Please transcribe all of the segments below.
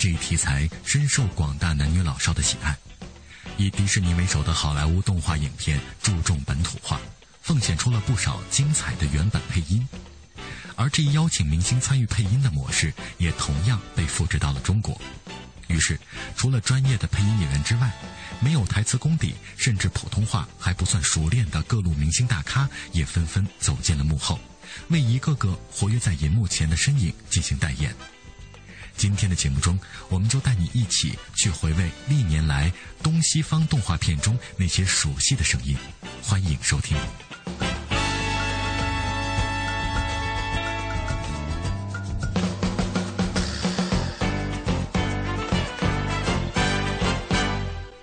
这一题材深受广大男女老少的喜爱。以迪士尼为首的好莱坞动画影片注重本土化，奉献出了不少精彩的原版配音。而这一邀请明星参与配音的模式，也同样被复制到了中国。于是，除了专业的配音演员之外，没有台词功底，甚至普通话还不算熟练的各路明星大咖，也纷纷走进了幕后，为一个个活跃在银幕前的身影进行代言。今天的节目中，我们就带你一起去回味历年来东西方动画片中那些熟悉的声音。欢迎收听。《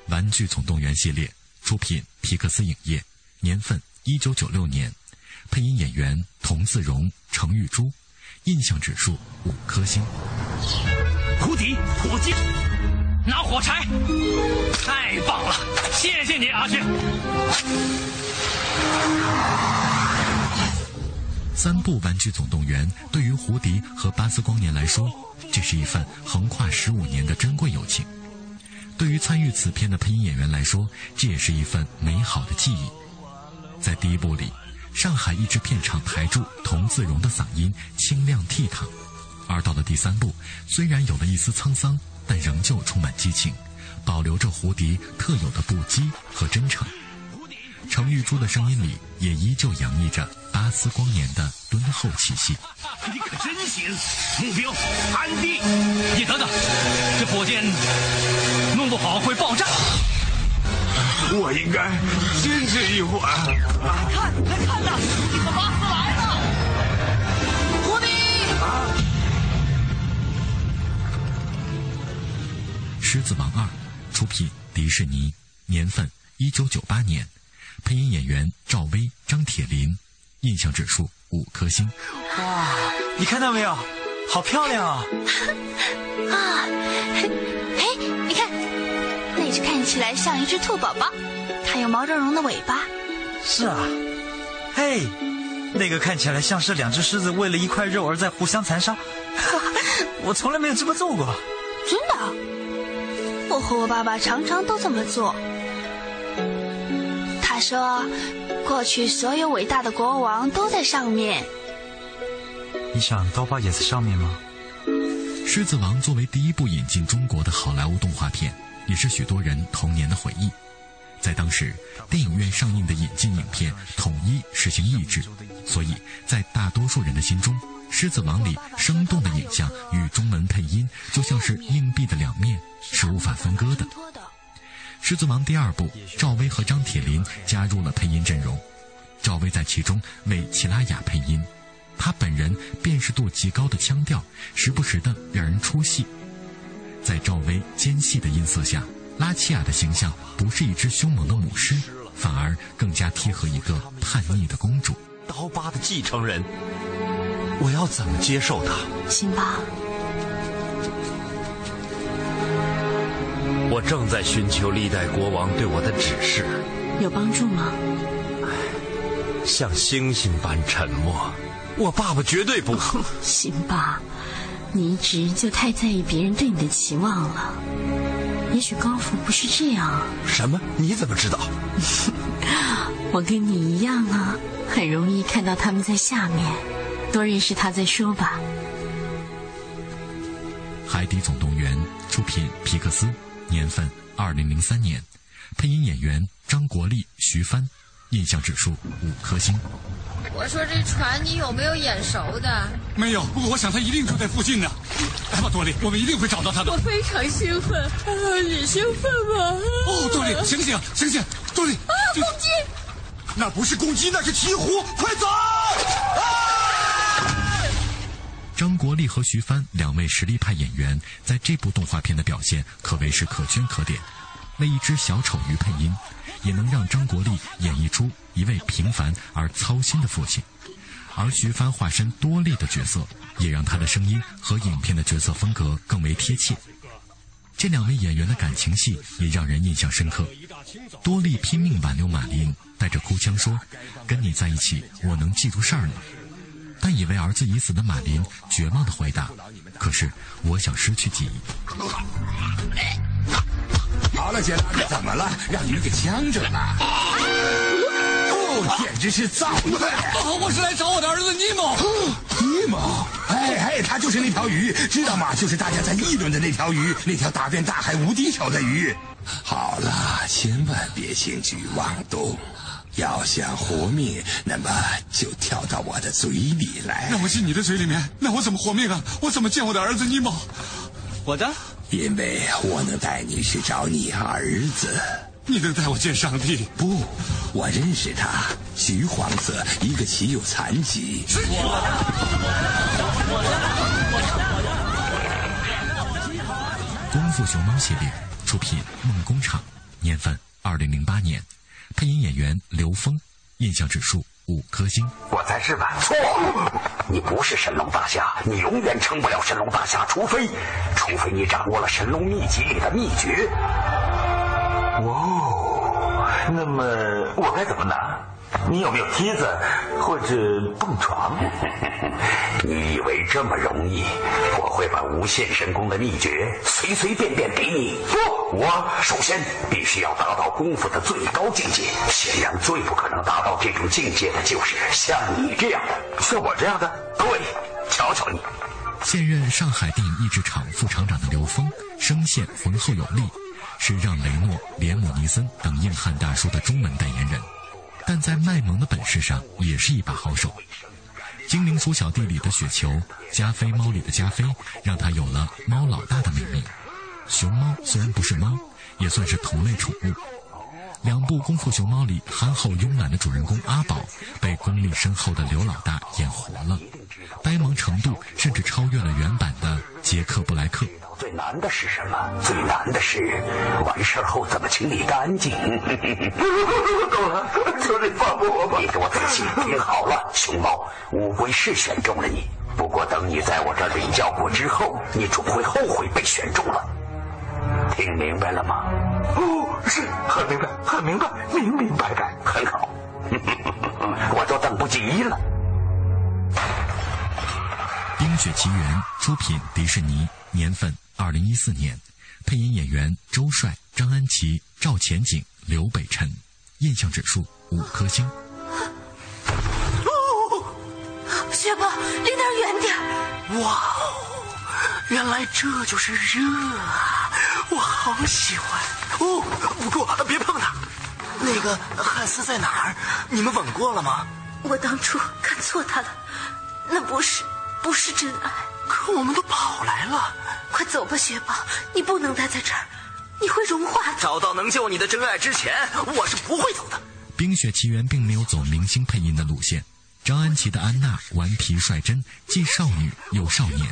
玩具总动员》系列出品皮克斯影业，年份一九九六年，配音演员童自荣、程玉珠，印象指数五颗星。胡迪，火箭，拿火柴，太棒了！谢谢你，阿轩。三部《玩具总动员》对于胡迪和巴斯光年来说，这是一份横跨十五年的珍贵友情。对于参与此片的配音演员来说，这也是一份美好的记忆。在第一部里，上海译制片厂台柱童自荣的嗓音清亮倜傥，而到了第三部，虽然有了一丝沧桑，但仍旧充满激情，保留着胡迪特有的不羁和真诚。程玉珠的声音里也依旧洋溢着巴斯光年的敦厚气息。你可真行！目标，安定。你等等，这火箭弄不好会爆炸。我应该坚持一会儿。来看，来看呐，你和巴斯来了。胡迪。《狮子王二》出品迪士尼，年份一九九八年，配音演员赵薇、张铁林，印象指数五颗星。哇，你看到没有？好漂亮啊！啊，嘿，那只看起来像一只兔宝宝，它有毛茸茸的尾巴。是啊，嘿，那个看起来像是两只狮子为了一块肉而在互相残杀。我从来没有这么做过。真的？我和我爸爸常常都这么做。他说，过去所有伟大的国王都在上面。你想刀疤也在上面吗？《狮子王》作为第一部引进中国的好莱坞动画片，也是许多人童年的回忆。在当时，电影院上映的引进影片统一实行译制，所以在大多数人的心中，《狮子王》里生动的影像与中文配音就像是硬币的两面，是无法分割的。《狮子王》第二部，赵薇和张铁林加入了配音阵容，赵薇在其中为齐拉雅配音。他本人辨识度极高的腔调，时不时的让人出戏。在赵薇尖细的音色下，拉齐亚的形象不是一只凶猛的母狮，反而更加贴合一个叛逆的公主。刀疤的继承人，我要怎么接受他？辛巴，我正在寻求历代国王对我的指示，有帮助吗？像星星般沉默。我爸爸绝对不。辛巴，你一直就太在意别人对你的期望了。也许高福不是这样。什么？你怎么知道？我跟你一样啊，很容易看到他们在下面。多认识他再说吧。《海底总动员》出品皮克斯，年份二零零三年，配音演员张国立、徐帆，印象指数五颗星。我说这船你有没有眼熟的？没有，不过我想他一定住在附近呢。来吧，多利，我们一定会找到他的。我非常兴奋，啊、你兴奋吗？哦，多利，醒醒，醒醒，多利！啊，公鸡！那不是公鸡，那是鹈鹕！快走！啊！张国立和徐帆两位实力派演员在这部动画片的表现可谓是可圈可点。为一只小丑鱼配音，也能让张国立演绎出一位平凡而操心的父亲；而徐帆化身多莉的角色，也让他的声音和影片的角色风格更为贴切。这两位演员的感情戏也让人印象深刻。多莉拼命挽留马林，带着哭腔说：“跟你在一起，我能记住事儿呢。”但以为儿子已死的马林绝望的回答：“可是我想失去记忆。”好了，杰拉，怎么了？让鱼给呛着了。哦，简直是造孽！我是来找我的儿子尼莫。尼莫，哎哎，他就是那条鱼，知道吗？就是大家在议论的那条鱼，那条打遍大海无敌手的鱼。好了，千万别轻举妄动。要想活命，那么就跳到我的嘴里来。那我进你的嘴里面，那我怎么活命啊？我怎么见我的儿子尼莫？我的，因为我能带你去找你儿子。你能带我见上帝？不，我认识他，橘黄色，一个骑有残疾。是功夫熊猫系列出品，梦工厂，年份二零零八年。配音演员刘峰，印象指数五颗星。我在日本错，你不是神龙大侠，你永远成不了神龙大侠，除非，除非你掌握了神龙秘籍里的秘诀。哦，那么我该怎么拿？你有没有梯子或者蹦床？你以为这么容易？我会把无限神功的秘诀随随便便给你。不，我首先必须要达到功夫的最高境界。显然，最不可能达到这种境界的就是像你这样的，像我这样的。对，瞧瞧你。现任上海电影译制厂副厂长的刘峰，声线浑厚有力，是让·雷诺、连姆尼森等硬汉大叔的中文代言人。但在卖萌的本事上也是一把好手，《精灵鼠小弟》里的雪球，《加菲猫》里的加菲，让他有了“猫老大”的美名。熊猫虽然不是猫，也算是同类宠物。两部《功夫熊猫》里憨厚慵懒的主人公阿宝，被功力深厚的刘老大演活了，呆萌程度甚至超越了原版的杰克布莱克。最难的是什么？最难的是完事后怎么清理干净。够了，求你放过我吧！你给我仔细听好了，熊猫，乌龟是选中了你，不过等你在我这领教过之后，你总会后悔被选中了。听明白了吗？哦，是很明白，很明白，明明白白，很好。我都等不及了。《冰雪奇缘》出品，迪士尼，年份。二零一四年，配音演员周帅、张安琪、赵前景、刘北辰，印象指数五颗星。哦雪宝，离那儿远点哇哦，原来这就是热啊！我好喜欢。哦，不过别碰它。那个汉斯在哪儿？你们吻过了吗？我当初看错他了，那不是，不是真爱。可我们都跑来了。快走吧，雪宝，你不能待在这儿，你会融化的。找到能救你的真爱之前，我是不会走的。《冰雪奇缘》并没有走明星配音的路线，张安琪的安娜顽皮率真，既少女又少年；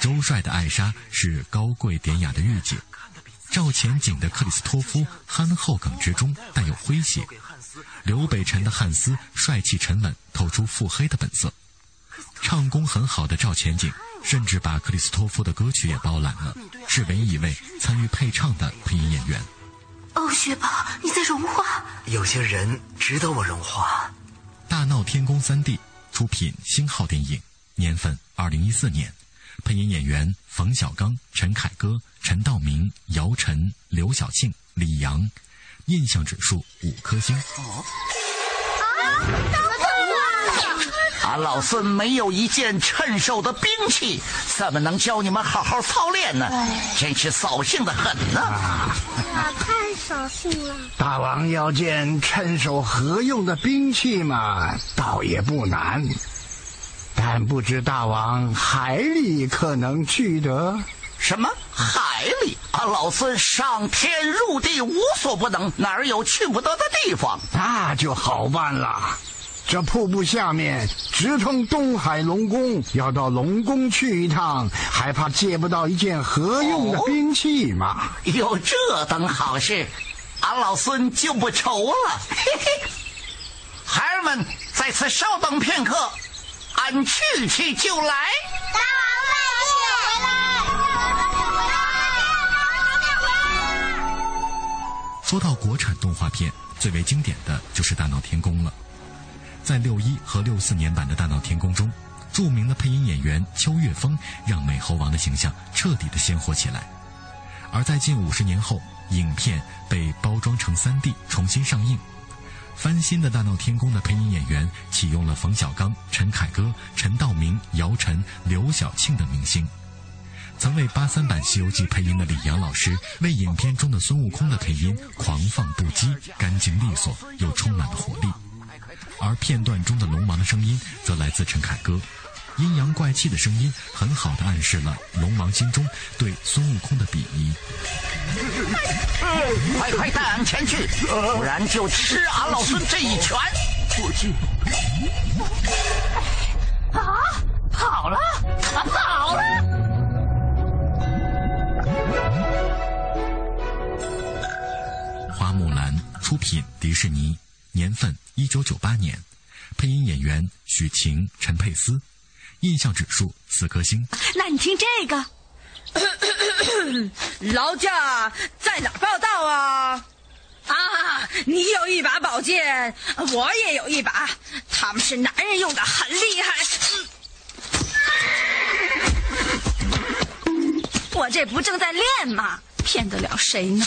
周帅的艾莎是高贵典雅的御姐；赵钱景的克里斯托夫憨厚耿直中带有诙谐；刘北辰的汉斯帅气沉稳，透出腹黑的本色；唱功很好的赵钱景。甚至把克里斯托夫的歌曲也包揽了，是唯一一位参与配唱的配音演员。哦，雪宝，你在融化。有些人值得我融化。大闹天宫三 D 出品，星号电影，年份二零一四年，配音演员冯小刚、陈凯歌、陈道明、姚晨、刘晓庆、李阳，印象指数五颗星。俺老孙没有一件趁手的兵器，怎么能教你们好好操练呢？真是扫兴的很呢！太扫兴了。大王要件趁手合用的兵器嘛，倒也不难，但不知大王海里可能去得？什么海里？俺老孙上天入地无所不能，哪儿有去不得的地方？那就好办了。这瀑布下面直通东海龙宫，要到龙宫去一趟，还怕借不到一件合用的兵器吗？有这等好事，俺老孙就不愁了。嘿嘿，孩儿们在此稍等片刻，俺去去就来。大王说到国产动画片，最为经典的就是《大闹天宫》了。在六一和六四年版的《大闹天宫》中，著名的配音演员邱岳峰让美猴王的形象彻底的鲜活起来。而在近五十年后，影片被包装成 3D 重新上映，翻新的《大闹天宫》的配音演员启用了冯小刚、陈凯歌、陈道明、姚晨、刘晓庆等明星。曾为八三版《西游记》配音的李阳老师，为影片中的孙悟空的配音狂放不羁、干净利索又充满了活力。而片段中的龙王的声音则来自陈凯歌，阴阳怪气的声音很好的暗示了龙王心中对孙悟空的鄙夷。快快带俺前去，不然就吃俺老孙这一拳！我去。啊，跑了！啊，跑了！花木兰出品迪士尼，年份一九九八年，配音演员许晴、陈佩斯，印象指数四颗星。那你听这个，劳驾在哪报道啊？啊，你有一把宝剑，我也有一把，他们是男人用的，很厉害。我这不正在练吗？骗得了谁呢？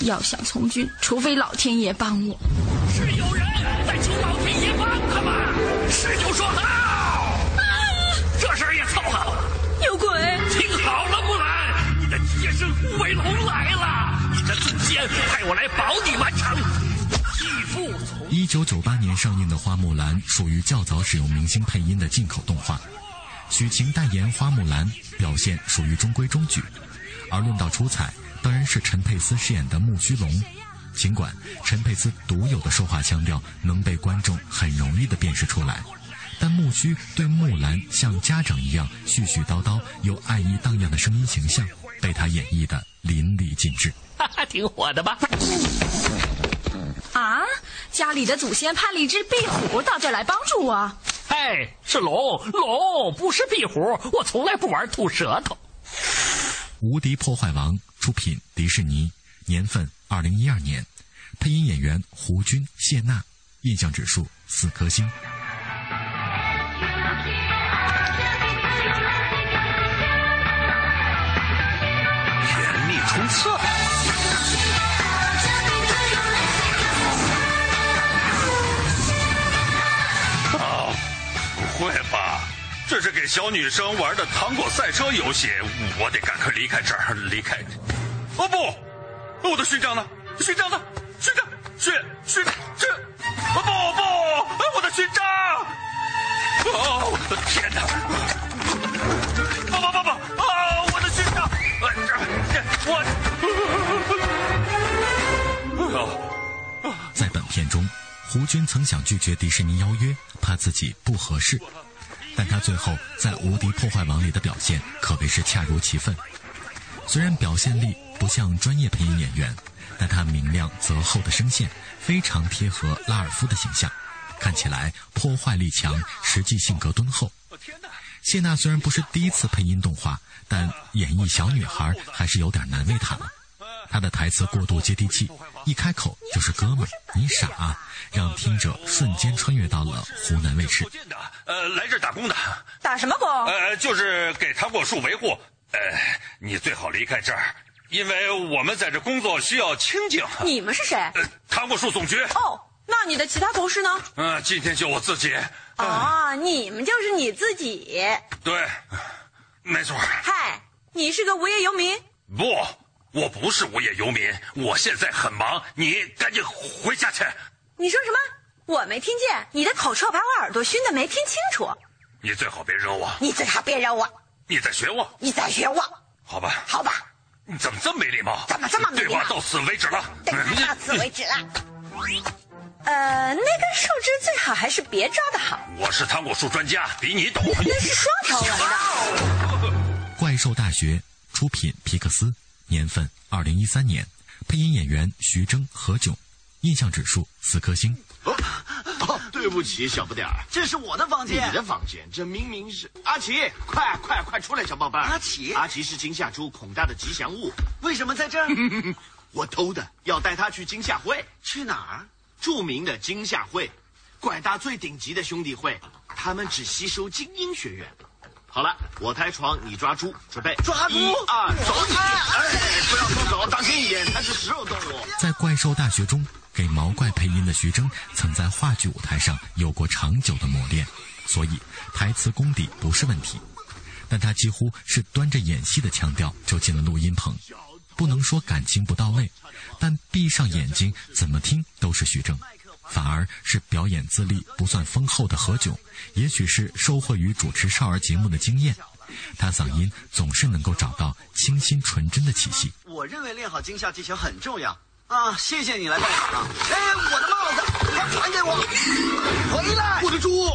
要想从军，除非老天爷帮我。派我来保你完成。一九九八年上映的《花木兰》属于较早使用明星配音的进口动画，许晴代言花木兰，表现属于中规中矩。而论到出彩，当然是陈佩斯饰演的木须龙。尽管陈佩斯独有的说话腔调能被观众很容易的辨识出来，但木须对木兰像家长一样絮絮叨叨又爱意荡漾的声音形象，被他演绎的淋漓尽致。哈哈，挺火的吧？啊，家里的祖先派了一只壁虎到这儿来帮助我。哎，是龙龙，不是壁虎。我从来不玩吐舌头。《无敌破坏王》出品迪士尼，年份二零一二年，配音演员胡军、谢娜，印象指数四颗星。不错！啊，不会吧？这是给小女生玩的糖果赛车游戏，我得赶快离开这儿，离开。哦不，我的勋章呢？勋章呢？勋章，勋勋这，哦不，吴军曾想拒绝迪士尼邀约，怕自己不合适，但他最后在《无敌破坏王》里的表现可谓是恰如其分。虽然表现力不像专业配音演员，但他明亮泽厚的声线非常贴合拉尔夫的形象，看起来破坏力强，实际性格敦厚。谢娜虽然不是第一次配音动画，但演绎小女孩还是有点难为她了。她的台词过度接地气，一开口就是“哥们儿，你傻啊”，让听者瞬间穿越到了湖南卫视。呃，来这儿打工的。打什么工？呃，就是给糖果树维护。呃，你最好离开这儿，因为我们在这工作需要清静。你们是谁？呃，糖果树总局。哦，那你的其他同事呢？嗯、呃，今天就我自己。啊、哦，你们就是你自己。对，没错。嗨，你是个无业游民？不，我不是无业游民，我现在很忙，你赶紧回家去。你说什么？我没听见，你的口臭把我耳朵熏的没听清楚。你最好别惹我。你最好别惹我。你在学我？你在学我？好吧，好吧。你怎么这么没礼貌？怎么这么没礼貌？对话到此为止了。对话到此为止了。呃，那根树枝最好还是别抓的好。我是糖果树专家，比你懂。那是双条纹的。怪兽大学出品，皮克斯，年份二零一三年，配音演员徐峥、何炅，印象指数四颗星。哦，对不起，小不点儿，这是我的房间。你的房间，这明明是阿奇，快快快出来，小宝贝儿。阿奇，阿奇是惊吓猪孔大的吉祥物，为什么在这儿？我偷的，要带他去惊吓会。去哪儿？著名的惊吓会，怪大最顶级的兄弟会，他们只吸收精英学员。好了，我抬床，你抓猪，准备抓猪。一二，走你！哎，不要松手，当心一点，它是食肉动物。在怪兽大学中，给毛怪配音的徐峥曾在话剧舞台上有过长久的磨练，所以台词功底不是问题。但他几乎是端着演戏的腔调就进了录音棚，不能说感情不到位，但闭上眼睛怎么听都是徐峥。反而是表演资历不算丰厚的何炅，也许是收获于主持少儿节目的经验，他嗓音总是能够找到清新纯真的气息。我认为练好惊吓技巧很重要啊！谢谢你来拜访啊。哎，我的帽子，快还给我！回来，我的猪！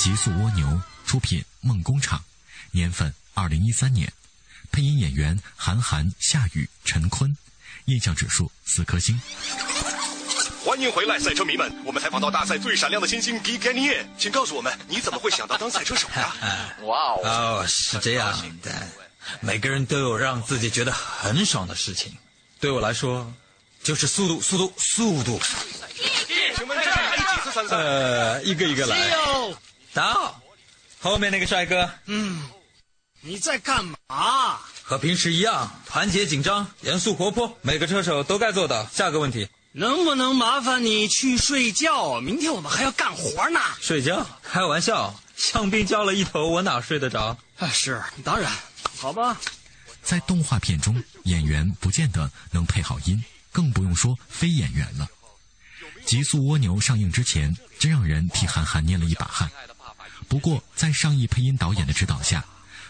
极速蜗牛出品，梦工厂，年份二零一三年，配音演员韩寒、夏雨、陈坤，印象指数四颗星。欢迎回来，赛车迷们！我们采访到大赛最闪亮的新星 g i g a n i e 请告诉我们，你怎么会想到当赛车手呀？哇哦！哦，是这样的，每个人都有让自己觉得很爽的事情，对我来说，就是速度，速度，速度。请问这是第几次参赛？呃，一个一个来。到，后面那个帅哥。嗯，你在干嘛？和平时一样，团结紧张，严肃活泼，每个车手都该做到。下个问题。能不能麻烦你去睡觉？明天我们还要干活呢。睡觉？开玩笑，香槟浇了一头，我哪睡得着？啊，是，当然，好吧。在动画片中，演员不见得能配好音，更不用说非演员了。《极速蜗牛》上映之前，真让人替韩寒捏了一把汗。不过，在上亿配音导演的指导下，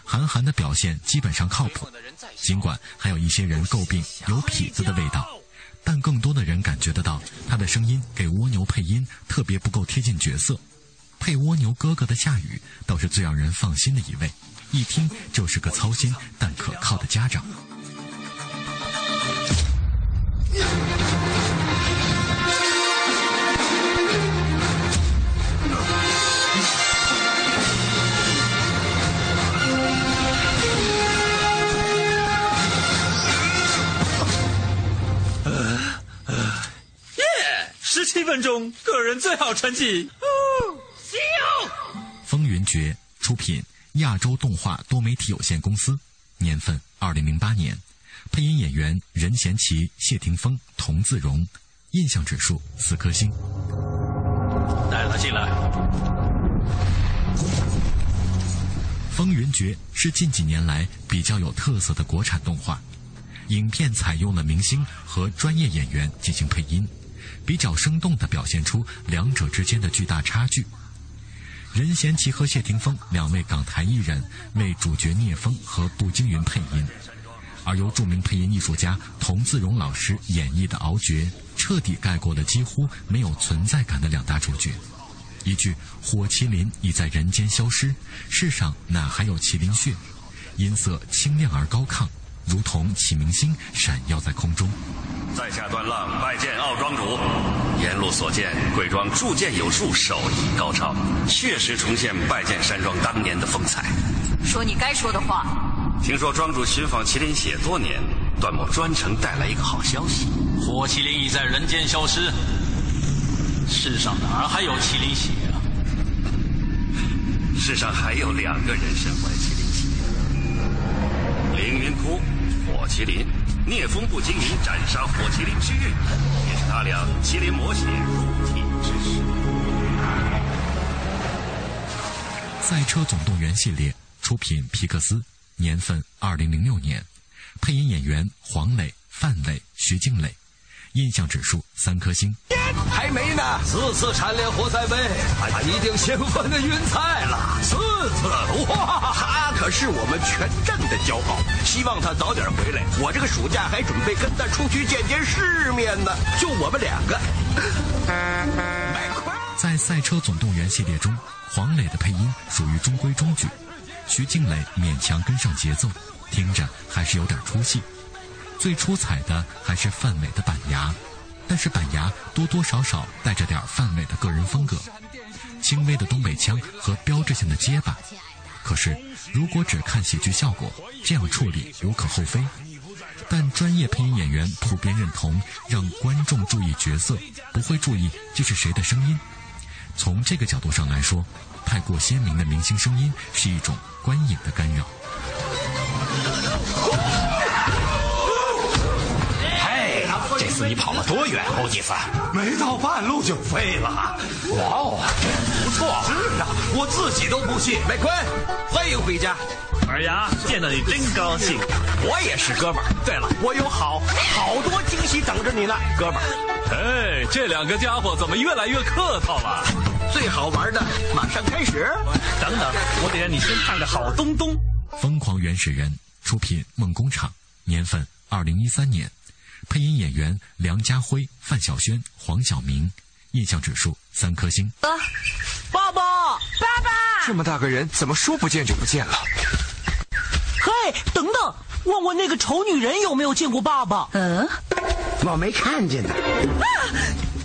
韩寒的表现基本上靠谱。尽管还有一些人诟病有痞子的味道。但更多的人感觉得到，他的声音给蜗牛配音特别不够贴近角色。配蜗牛哥哥的夏雨倒是最让人放心的一位，一听就是个操心但可靠的家长。十七分钟，个人最好成绩。风云决出品，亚洲动画多媒体有限公司，年份二零零八年，配音演员任贤齐、谢霆锋、童自荣，印象指数四颗星。带他进来。风云决是近几年来比较有特色的国产动画，影片采用了明星和专业演员进行配音。比较生动地表现出两者之间的巨大差距。任贤齐和谢霆锋两位港台艺人为主角聂风和步惊云配音，而由著名配音艺术家童自荣老师演绎的敖觉，彻底盖过了几乎没有存在感的两大主角。一句“火麒麟已在人间消失，世上哪还有麒麟血”，音色清亮而高亢。如同启明星闪耀在空中。在下段浪拜见奥庄主。沿路所见，贵庄铸剑有术，手艺高超，确实重现拜见山庄当年的风采。说你该说的话。听说庄主寻访麒麟血多年，段某专程带来一个好消息：火麒麟已在人间消失，世上哪还有麒麟血啊？世上还有两个人身怀麒麟血。凌云窟，火麒麟，聂风不经营斩杀火麒麟之日，也是他俩麒麟魔血入体之时。赛车总动员系列出品皮克斯，年份二零零六年，配音演员黄磊、范伟、徐静蕾，印象指数三颗星。还没呢，四次蝉联活塞杯，他一定兴奋的晕菜了。四次，哇！是我们全镇的骄傲，希望他早点回来。我这个暑假还准备跟他出去见见世面呢，就我们两个。在《赛车总动员》系列中，黄磊的配音属于中规中矩，徐静蕾勉强跟上节奏，听着还是有点出戏。最出彩的还是范伟的板牙，但是板牙多多少少带着点范伟的个人风格，轻微的东北腔和标志性的结巴。可是如果只看喜剧效果，这样处理无可厚非。但专业配音演员普遍认同，让观众注意角色，不会注意这是谁的声音。从这个角度上来说，太过鲜明的明星声音是一种观影的干扰。次你跑了多远，欧吉斯？没到半路就废了。哇哦，不错。是啊，我自己都不信。麦昆，欢迎回家。二丫，见到你真高兴。我也是，哥们儿。对了，我有好好多惊喜等着你呢，哥们儿。哎，这两个家伙怎么越来越客套了？最好玩的马上开始。等等，我得让你先看个好东东。疯狂原始人出品梦工厂，年份二零一三年，配音演员梁家辉、范晓萱、黄晓明，印象指数三颗星。啊爸爸，爸爸，这么大个人，怎么说不见就不见了？嘿，等等，问问那个丑女人有没有见过爸爸？嗯，我没看见呢。啊，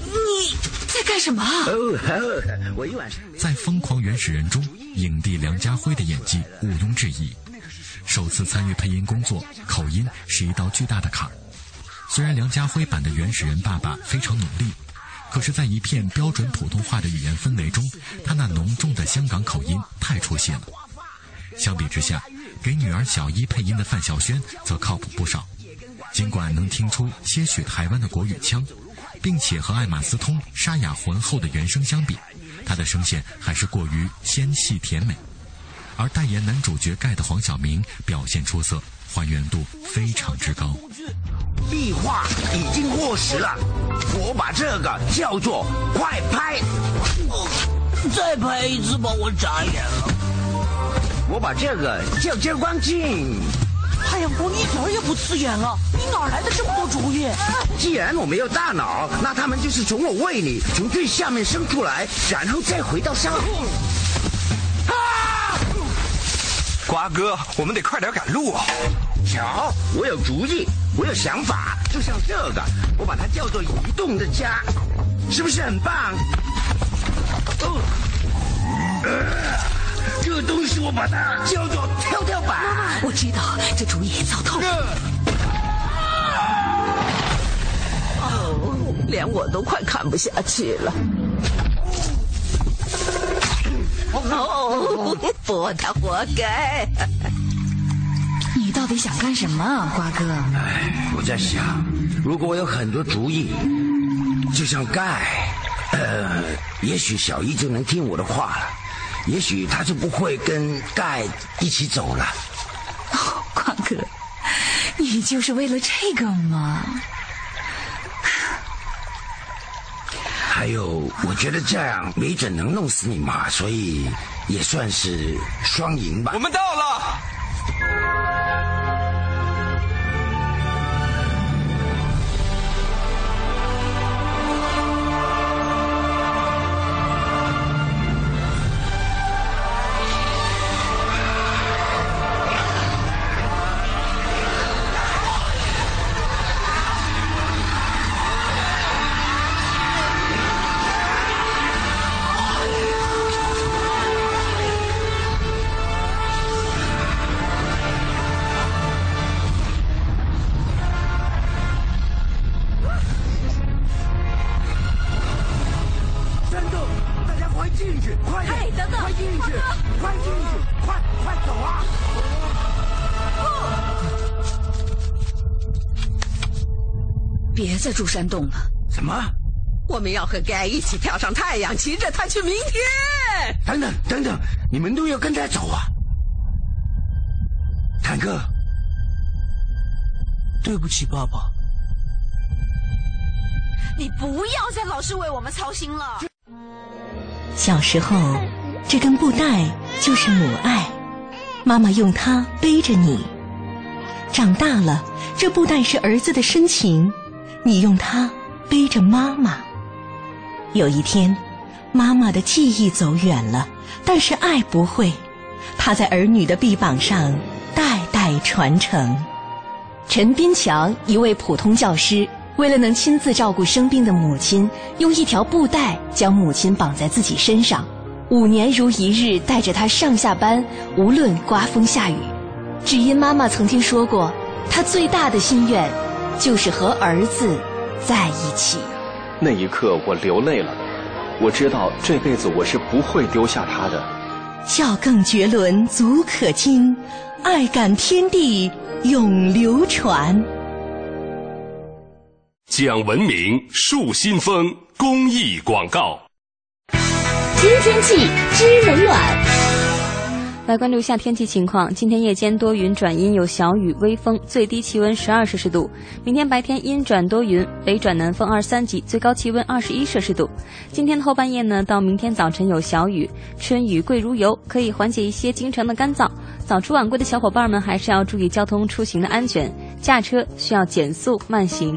你在干什么？哦，我一晚上在《疯狂原始人》中，影帝梁家辉的演技毋庸置疑。首次参与配音工作，口音是一道巨大的坎儿。虽然梁家辉版的原始人爸爸非常努力，可是，在一片标准普通话的语言氛围中，他那浓重的香港口音太出戏了。相比之下，给女儿小一配音的范晓萱则靠谱不少。尽管能听出些许台湾的国语腔，并且和艾玛斯通沙哑浑厚的原声相比，她的声线还是过于纤细甜美。而代言男主角盖的黄晓明表现出色，还原度非常之高。壁画已经过时了，我把这个叫做快拍。再拍一次吧我眨眼了。我把这个叫遮光镜。太阳光一点也不刺眼了，你哪来的这么多主意？既然我没有大脑，那他们就是从我胃里从最下面生出来，然后再回到上面。啊！瓜哥，我们得快点赶路啊！瞧，我有主意，我有想法，就像这个，我把它叫做移动的家，是不是很棒？哦，呃这东西我把它叫做跳跳板。妈妈我知道这主意糟透了。哦，连我都快看不下去了。哦，不，他活该。你到底想干什么，瓜哥？哎，我在想，如果我有很多主意，就像盖，呃，也许小一就能听我的话了。也许他就不会跟盖一起走了。哦，瓜哥，你就是为了这个吗？还有，我觉得这样没准能弄死你妈，所以也算是双赢吧。我们到了。再住山洞了。什么？我们要和盖一起跳上太阳，骑着它去明天。等等等等，你们都要跟他走啊！坦克，对不起，爸爸。你不要再老是为我们操心了。小时候，这根布带就是母爱，妈妈用它背着你；长大了，这布带是儿子的深情，你用它背着妈妈。有一天，妈妈的记忆走远了，但是爱不会，它在儿女的臂膀上代代传承。陈斌强，一位普通教师。为了能亲自照顾生病的母亲，用一条布带将母亲绑在自己身上，五年如一日带着她上下班，无论刮风下雨。只因妈妈曾经说过，她最大的心愿就是和儿子在一起。那一刻，我流泪了。我知道这辈子我是不会丢下他的。孝更绝伦足可亲，爱感天地永流传。讲文明树新风公益广告。新天气知冷暖。来关注一下天气情况。今天夜间多云转阴，有小雨，微风，最低气温十二摄氏度。明天白天阴转多云，北转南风二三级，最高气温二十一摄氏度。今天后半夜呢，到明天早晨有小雨，春雨贵如油，可以缓解一些京城的干燥。早出晚归的小伙伴们还是要注意交通出行的安全，驾车需要减速慢行。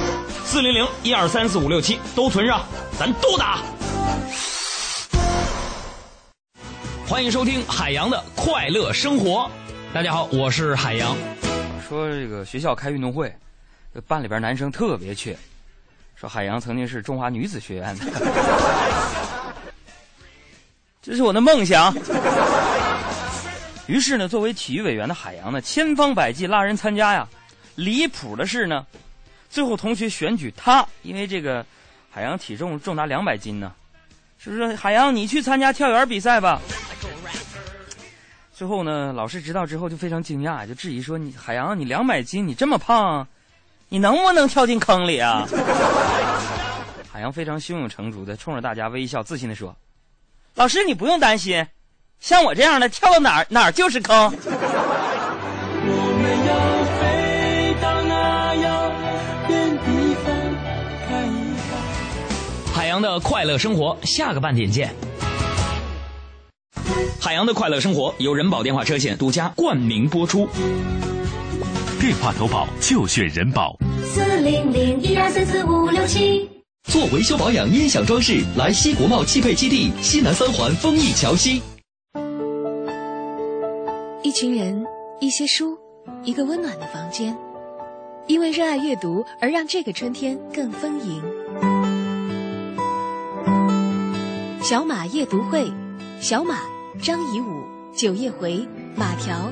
四零零一二三四五六七都存上，咱都打。欢迎收听海洋的快乐生活。大家好，我是海洋。说这个学校开运动会，班里边男生特别缺。说海洋曾经是中华女子学院的，这是我的梦想。于是呢，作为体育委员的海洋呢，千方百计拉人参加呀。离谱的是呢，最后同学选举他，因为这个海洋体重重达两百斤呢，是不是？海洋，你去参加跳远比赛吧。最后呢，老师知道之后就非常惊讶，就质疑说：“你海洋，你两百斤，你这么胖，你能不能跳进坑里啊？” 海洋非常胸有成竹的冲着大家微笑，自信的说：“老师，你不用担心。”像我这样的跳到哪儿哪儿就是坑。海洋的快乐生活，下个半点见。海洋的快乐生活由人保电话车险独家冠名播出。电话投保就选人保。四零零一二三四五六七。做维修保养音响装饰，来西国贸汽配基地西南三环丰益桥西。一群人，一些书，一个温暖的房间，因为热爱阅读而让这个春天更丰盈。小马夜读会，小马、张颐武、九叶回、马条，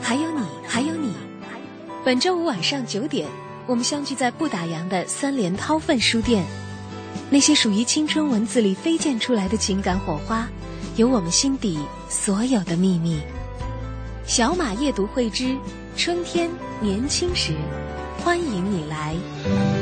还有你，还有你。本周五晚上九点，我们相聚在不打烊的三联韬奋书店。那些属于青春文字里飞溅出来的情感火花，有我们心底所有的秘密。小马夜读会之春天年轻时，欢迎你来。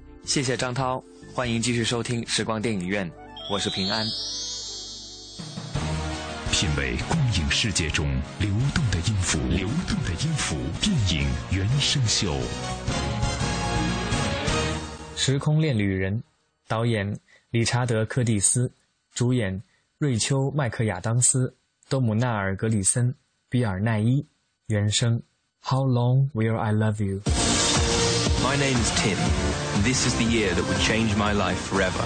谢谢张涛，欢迎继续收听时光电影院，我是平安。品味光影世界中流动的音符，流动的音符，电影原声秀。《时空恋旅人》，导演。理查德·柯蒂斯，主演瑞秋·麦克亚当斯、多姆纳尔·格里森、比尔·奈伊，原声。How long will I love you? My name is Tim. And this is the year that would change my life forever.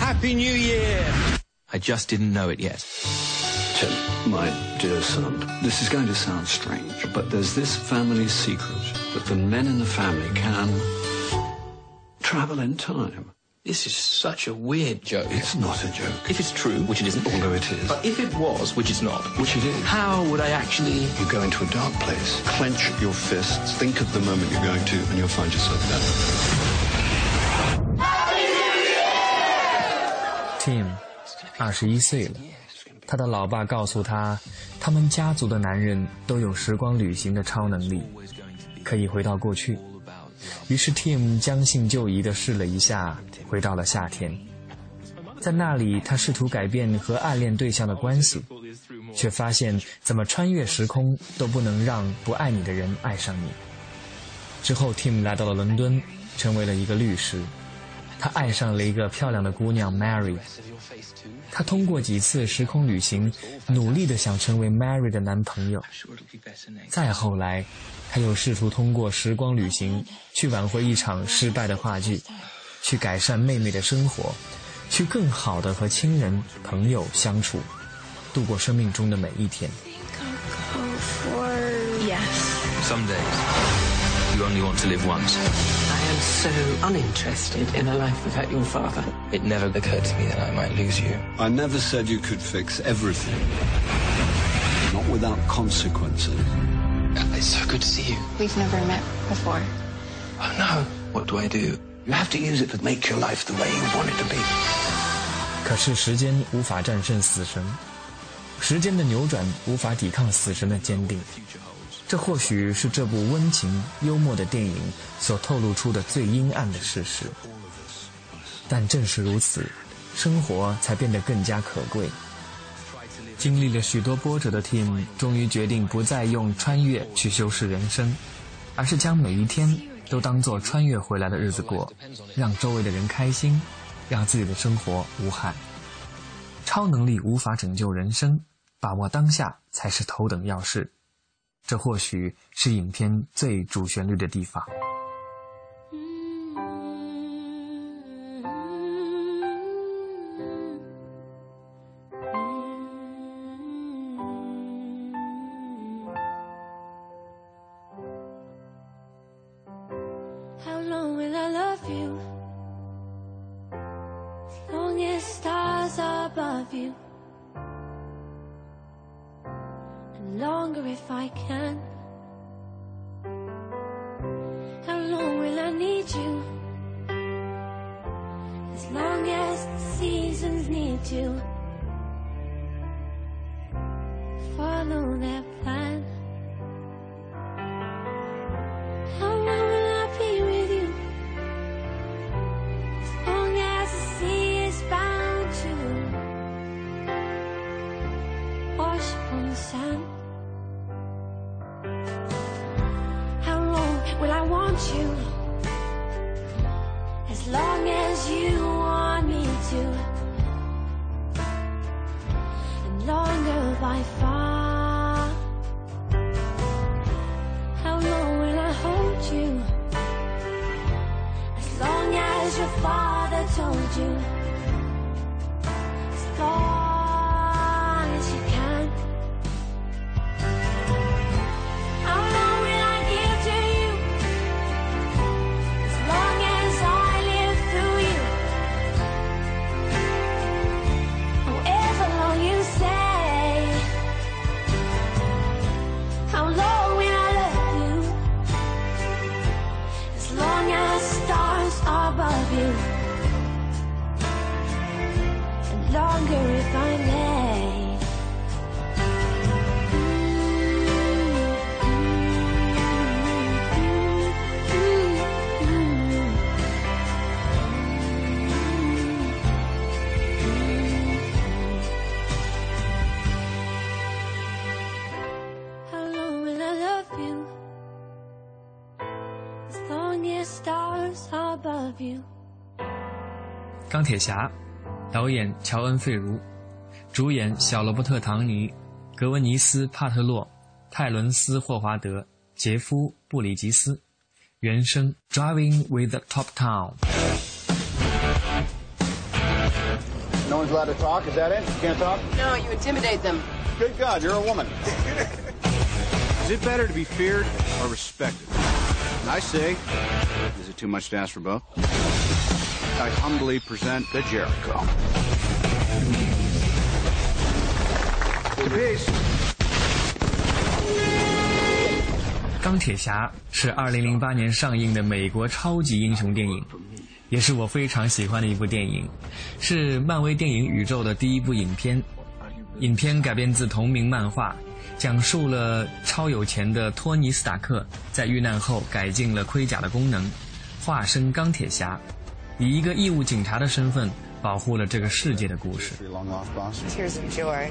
Happy New Year! I just didn't know it yet. Tim, my dear son, this is going to sound strange, but there's this family secret that the men in the family can travel in time. This is such a weird joke. It's not a joke. If it's true, which it isn't. Although it is. But if it was, which it's not. Which it is. How would I actually... You go into a dark place, clench your fists, think of the moment you're going to, and you'll find yourself there. Tim，二十一岁了，他的老爸告诉他，他们家族的男人都有时光旅行的超能力，可以回到过去。于是 Tim 将信就疑地试了一下， 回到了夏天。在那里，他试图改变和暗恋对象的关系，却发现怎么穿越时空都不能让不爱你的人爱上你。之后，Tim 来到了伦敦，成为了一个律师。他爱上了一个漂亮的姑娘 Mary。他通过几次时空旅行，努力地想成为 Mary 的男朋友。再后来，他又试图通过时光旅行去挽回一场失败的话剧，去改善妹妹的生活，去更好的和亲人朋友相处，度过生命中的每一天。Some days, you only want to live once. I am so uninterested in a life without your father. It never occurred to me that I might lose you. I never said you could fix everything. Not without consequences. It's so good to see you. We've never met before. Oh no. What do I do? You have to use it to make your life the way you want it to be. 可是时间无法战胜死神，时间的扭转无法抵抗死神的坚定。这或许是这部温情幽默的电影所透露出的最阴暗的事实。但正是如此，生活才变得更加可贵。经历了许多波折的 Tim，终于决定不再用穿越去修饰人生，而是将每一天都当做穿越回来的日子过，让周围的人开心，让自己的生活无憾。超能力无法拯救人生，把握当下才是头等要事。这或许是影片最主旋律的地方。The sand. How long will I want you? 钢铁侠，导演乔恩·费如，主演小罗伯特·唐尼、格温尼斯·帕特洛、泰伦斯·霍华德、杰夫·布里吉斯。原声《Driving with the Top Town》。 No one's allowed to talk. Is that it? You can't talk. No, you intimidate them. Good God, you're a woman. Is it better to be feared or respected? And I say, is it too much to ask for both? I humbly present the Jericho. Peace. 钢铁侠是2008年上映的美国超级英雄电影，也是我非常喜欢的一部电影，是漫威电影宇宙的第一部影片。影片改编自同名漫画，讲述了超有钱的托尼·斯塔克在遇难后改进了盔甲的功能，化身钢铁侠，以一个义务警察的身份保护了这个世界的故事。 Tears of joy.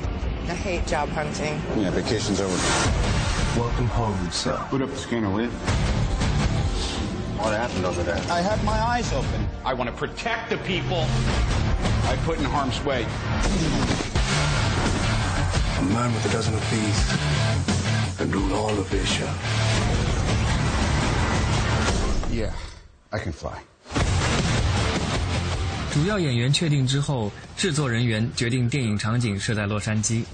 I hate job hunting. Yeah, vacation's over. Welcome home, sir. Put up the scanner, will you? What happened over there? I had my eyes open. I want to protect the people I put in harm's way. A man with a dozen of these and rule all of Asia. Yeah, I can fly. 主要演员确定之后，制作人员决定电影场景设在洛杉矶。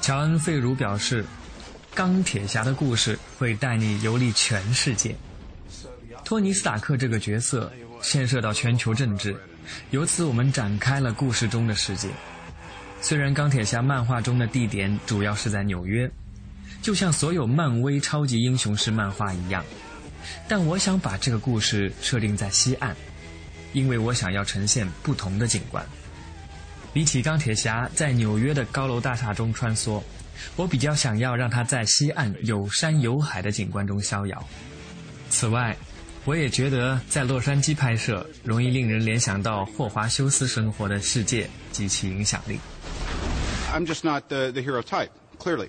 乔恩·费如表示，钢铁侠的故事会带你游历全世界。托尼·斯塔克这个角色牵涉到全球政治，由此我们展开了故事中的世界。虽然钢铁侠漫画中的地点主要是在纽约，就像所有漫威超级英雄式漫画一样，但我想把这个故事设定在西岸，因为我想要呈现不同的景观。比起钢铁侠在纽约的高楼大厦中穿梭，我比较想要让他在西岸有山有海的景观中逍遥。此外，我也觉得在洛杉矶拍摄容易令人联想到霍华修斯生活的世界及其影响力。I'm just not the, the hero type, clearly.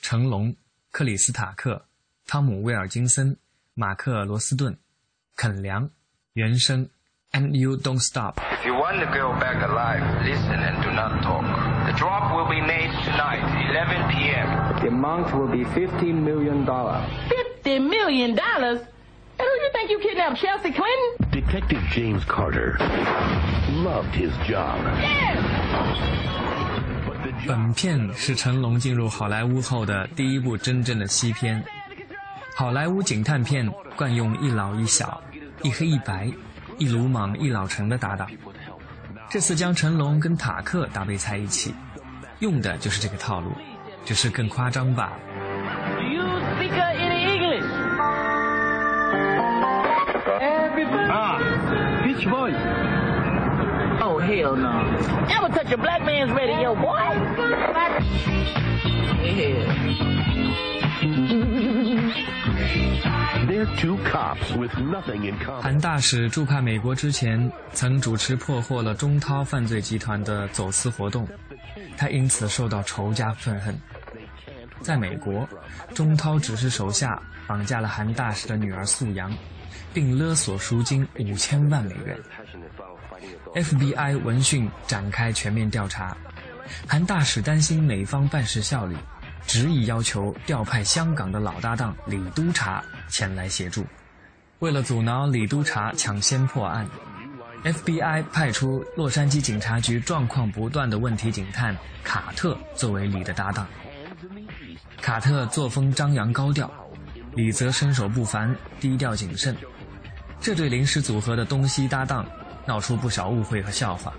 成龙、克里斯塔克、汤姆·威尔金森、马克·罗斯顿、肯良。原声，And you don't stop。 If you want the girl back alive, listen and do not talk. The drop will be made tonight, 11 p.m. The amount will be $50 million. $50 million? And who do you think you kidnapped, Chelsea Clinton? Detective James Carter loved his job. 本片是成龙进入好莱坞后的第一部真正的西片。好莱坞警探片惯用一老一小。一黑一白，一鲁莽一老成的搭档，这次将成龙跟塔克搭配在一起，用的就是这个套路，只是更夸张罢了。Do you speak any English? Ah, Beach Boys. 韩大使驻派美国之前曾主持破获了中涛犯罪集团的走私活动，他因此受到仇家愤恨。在美国，中涛指示手下绑架了韩大使的女儿素阳，并勒索赎金五千万美元。FBI 闻讯展开全面调查，韩大使担心美方办事效率。执意要求调派香港的老搭档李督察前来协助。为了阻挠李督察抢先破案，FBI 派出洛杉矶警察局状况不断的问题警探卡特作为李的搭档。卡特作风张扬高调，李则身手不凡，低调谨慎。这对临时组合的东西搭档闹出不少误会和笑话。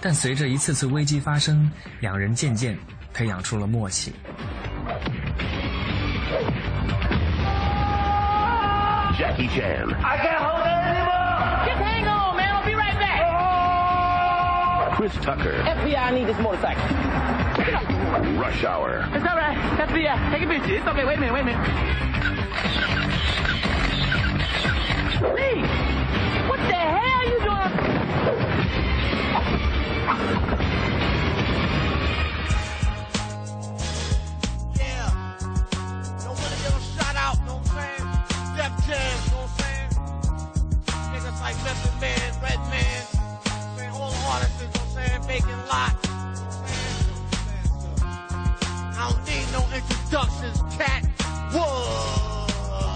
但随着一次次危机发生，两人渐渐培养出了默契。Jackie Chan. I can't hold it anymore. Just hang on, man. I'll be right back. Chris Tucker. FBI, I need this motorcycle. Rush Hour. It's all right. FBI, take a picture. It's okay. Wait a minute. Wait a minute. Lee, what the hell Yeah. Shout out, I'm saying? Def Jam, I'm saying? Niggas like Method Man, all the artists, I'm saying? Making lots. I don't need no introductions, cat. Whoa.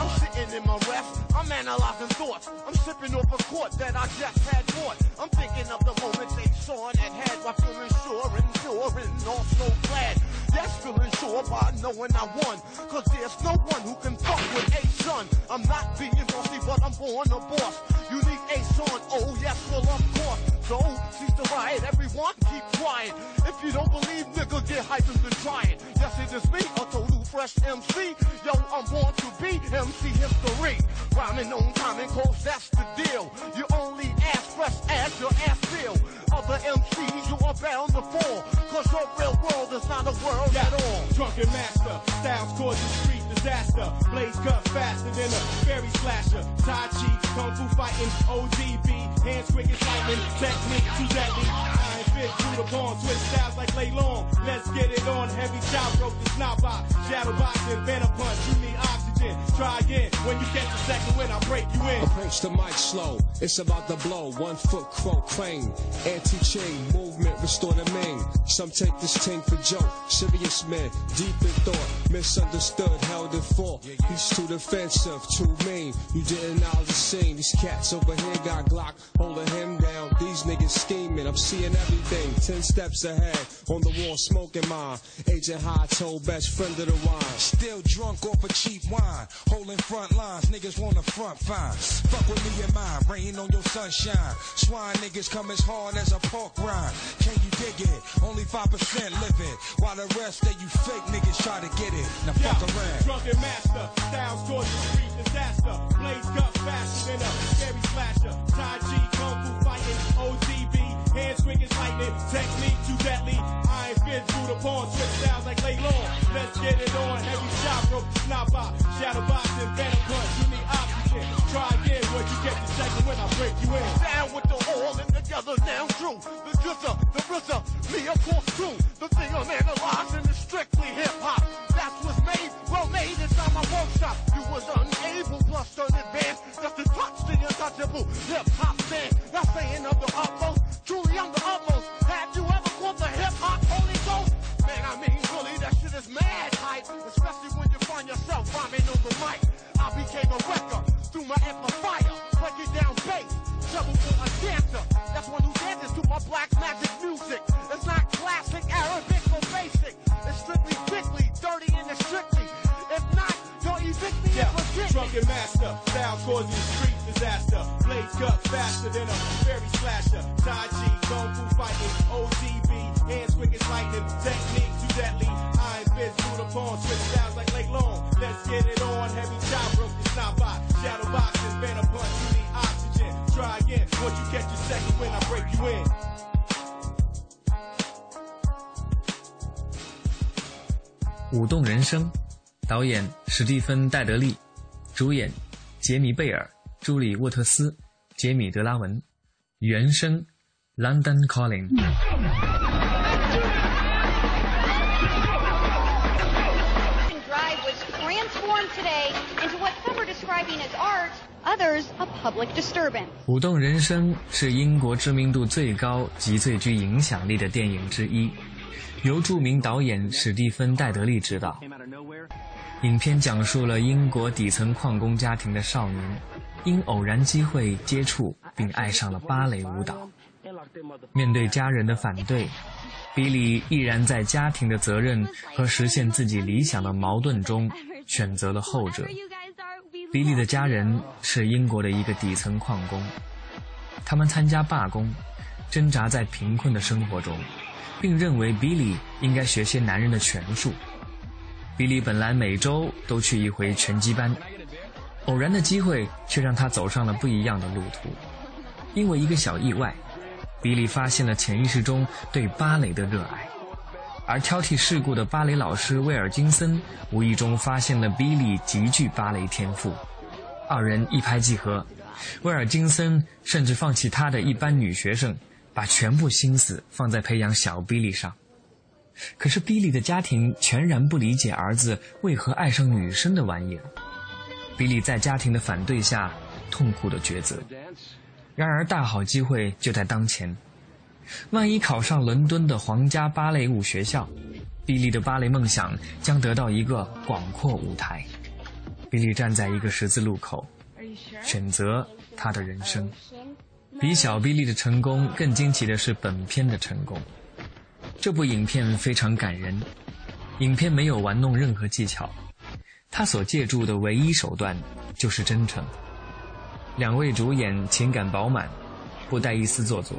I'm sitting in my I'm analyzing thoughts. I'm sipping off a quart that I just had bought. I'm thinking of the moment they saw and had while feeling sure and sure and also glad. Yes, feeling sure by knowing I won. Cause there's no one who can fuck with a son. I'm not being bossy, but I'm born a boss. Unique a son, oh yes, well of course. So, cease the riot, everyone keep quiet. If you don't believe, nigga, get hyped and try trying. Yes, it is me, a total fresh MC. Yo, I'm born to be MC history. Rhyming on time and cause that's the deal. You only ass fresh as your ass feel. Other MCs, you are bound to fall. Cause your real world not a world yeah. at all. Drunken master, styles causing street disaster. Blades cut faster than a fairy slasher. Tai Chi, Kung Fu fighting, ODB. Hands quick as lightning, technique too deadly. I ain't fit through the bone, switch styles like lay long. Let's get it on, heavy chop, broke the snot box. Shadow boxing, banner punch, you need oxygen. Oxygen. Try again when you catch a second when I break you in. Approach the mic slow. It's about to blow. One foot crow crane. Anti-chain movement. Restore the main. Some take this thing for joke. Serious man. Deep in thought. Misunderstood. Held in for. He's too defensive. Too mean. You didn't know the scene. These cats over here got Glock holding him down. These niggas scheming. I'm seeing everything. Ten steps ahead. On the wall smoking mine. Agent High told best friend of the wine. Still drunk off a cheap wine. Holding front lines. Niggas wanna front fine. Fuck with me and mine. Rain on your sunshine. Swine niggas come as hard as a pork rind. Can you dig it? Only 5% live it. While the rest of you fake niggas try to get it. Now fuck Yo, around. Drunken master, styles towards the street disaster. Blaze guts faster than a scary slasher. Tai Chi, Kung Fu fighting, ODB, hands quick as lightning. Technique too deadly. Iron fist through the pawn, switch styles like lay long. Let's get it on. Heavy shot rope, snap out, shadow boxing, venom punch. You need oxygen. Try again, what you get the second when I break you in. Down with the all and together now true. The gusser, the risser, me of course too. The thing I'm analyzing is strictly hip hop. That's what's made, well made inside my workshop. You was unable, plus turn advanced, just to touch the untouchable hip hop stand. Of the 史蒂芬·戴德利，主演杰米·贝尔、朱莉·沃特斯、杰米·德拉文，原声 London Calling。Drive was transformed today into what some are describing as art, others a public disturbance. 舞动人生是英国知名度最高及最具影响力的电影之一，由著名导演史蒂芬·戴德利执导。影片讲述了英国底层矿工家庭的少年，因偶然机会接触并爱上了芭蕾舞蹈。面对家人的反对，比利毅然在家庭的责任和实现自己理想的矛盾中选择了后者。比利的家人是英国的一个底层矿工，他们参加罢工，挣扎在贫困的生活中，并认为比利应该学些男人的拳术。比利本来每周都去一回拳击班，偶然的机会却让他走上了不一样的路途。因为一个小意外，比利发现了潜意识中对芭蕾的热爱，而挑剔世故的芭蕾老师威尔金森无意中发现了比利极具芭蕾天赋，二人一拍即合。威尔金森甚至放弃他的一班女学生，把全部心思放在培养小比利上。可是比利的家庭全然不理解儿子为何爱上女生的玩意儿。比利在家庭的反对下痛苦的抉择。然而大好机会就在当前，万一考上伦敦的皇家芭蕾舞学校，比利的芭蕾梦想将得到一个广阔舞台。比利站在一个十字路口，选择他的人生。比小比利的成功更惊奇的是本片的成功。这部影片非常感人，影片没有玩弄任何技巧，他所借助的唯一手段就是真诚。两位主演情感饱满，不带一丝做作。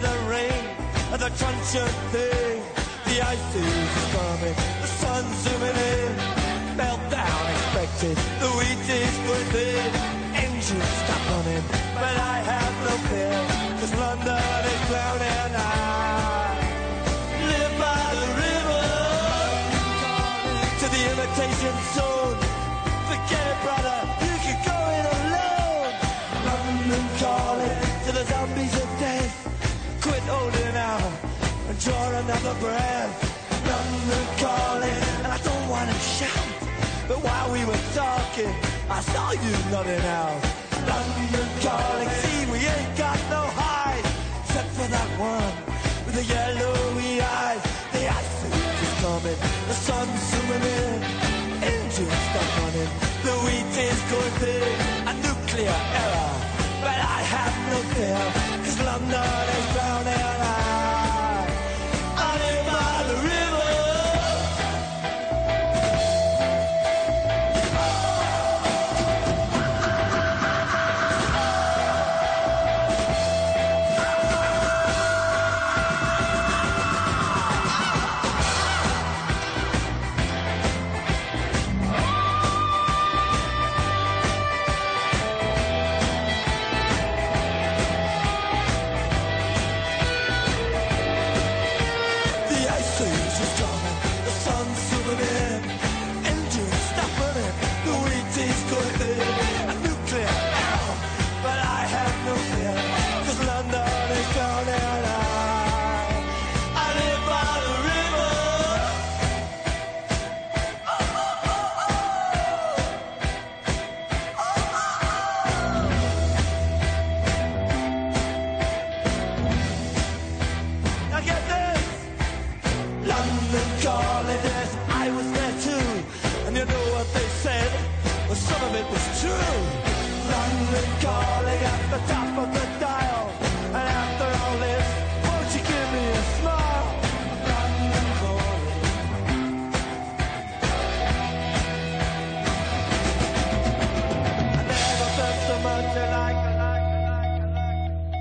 The rain and the truncheon thing. The ice is coming, the sun's zooming in. Meltdown expected, the wheat is going thin. Engines stop running, but I have no fear, cause London is drowning. I live by the river to the imitation zone. Holding out and draw another breath. London calling, and I don't want to shout. But while we were talking, I saw you nodding out. London calling, see we ain't got no hide, except for that one with the yellowy eyes. The ice is coming, the sun's zooming in, engines stop running, the wheat is going thin, a nuclear error. But I have no fear, cause London is drowning.